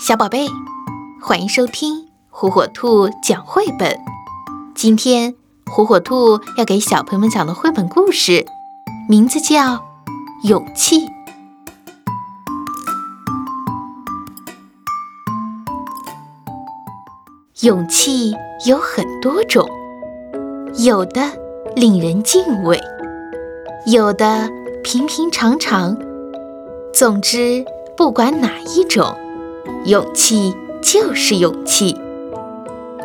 小宝贝，欢迎收听火火兔讲绘本。今天火火兔要给小朋友们讲的绘本故事，名字叫《勇气》。勇气有很多种，有的令人敬畏，有的平平常常。总之，不管哪一种。勇气就是勇气。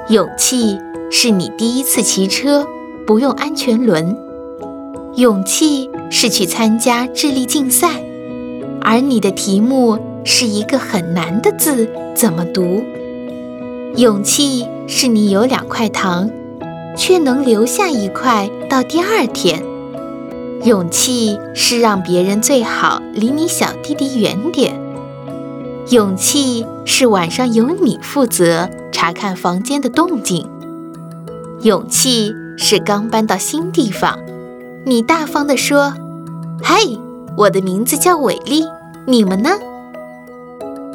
勇气是你第一次骑车不用安全轮。勇气是去参加智力竞赛，而你的题目是一个很难的字，怎么读？勇气是你有两块糖，却能留下一块到第二天。勇气是让别人最好离你小弟弟远点。勇气是晚上由你负责查看房间的动静。勇气是刚搬到新地方，你大方地说：“嗨，我的名字叫伟丽，你们呢？”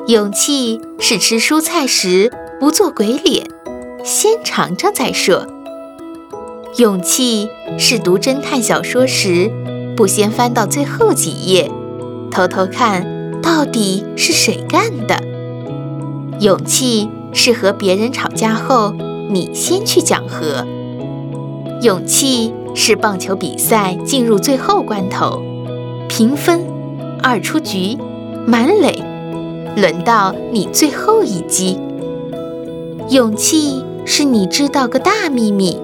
勇气是吃蔬菜时不做鬼脸，先尝尝再说。勇气是读侦探小说时不先翻到最后几页，偷偷看。到底是谁干的？勇气是和别人吵架后，你先去讲和。勇气是棒球比赛进入最后关头，平分，二出局，满垒，轮到你最后一击。勇气是你知道个大秘密，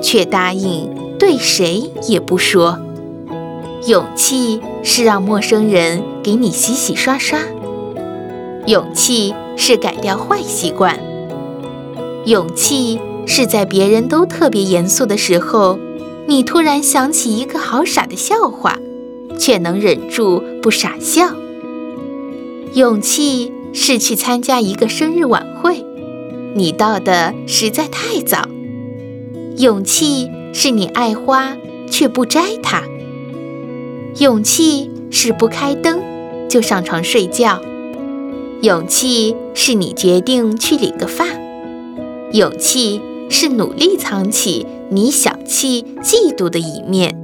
却答应对谁也不说。勇气是让陌生人给你洗洗刷刷，勇气是改掉坏习惯，勇气是在别人都特别严肃的时候，你突然想起一个好傻的笑话，却能忍住不傻笑。勇气是去参加一个生日晚会，你到的实在太早。勇气是你爱花却不摘它。勇气是不开灯就上床睡觉，勇气是你决定去理个发，勇气是努力藏起你小气、嫉妒的一面，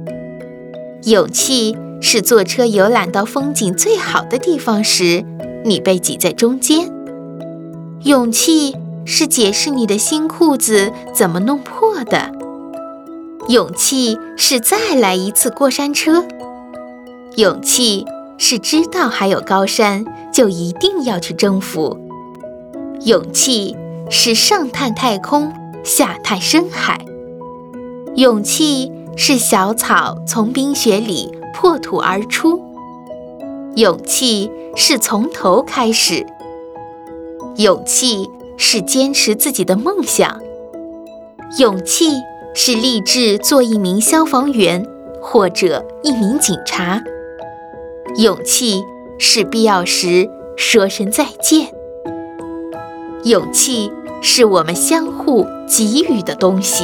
勇气是坐车游览到风景最好的地方时，你被挤在中间，勇气是解释你的新裤子怎么弄破的，勇气是再来一次过山车。勇气是知道还有高山，就一定要去征服。勇气是上探太空，下探深海。勇气是小草从冰雪里破土而出。勇气是从头开始。勇气是坚持自己的梦想。勇气是立志做一名消防员或者一名警察。勇气是必要时说声再见。勇气是我们相互给予的东西。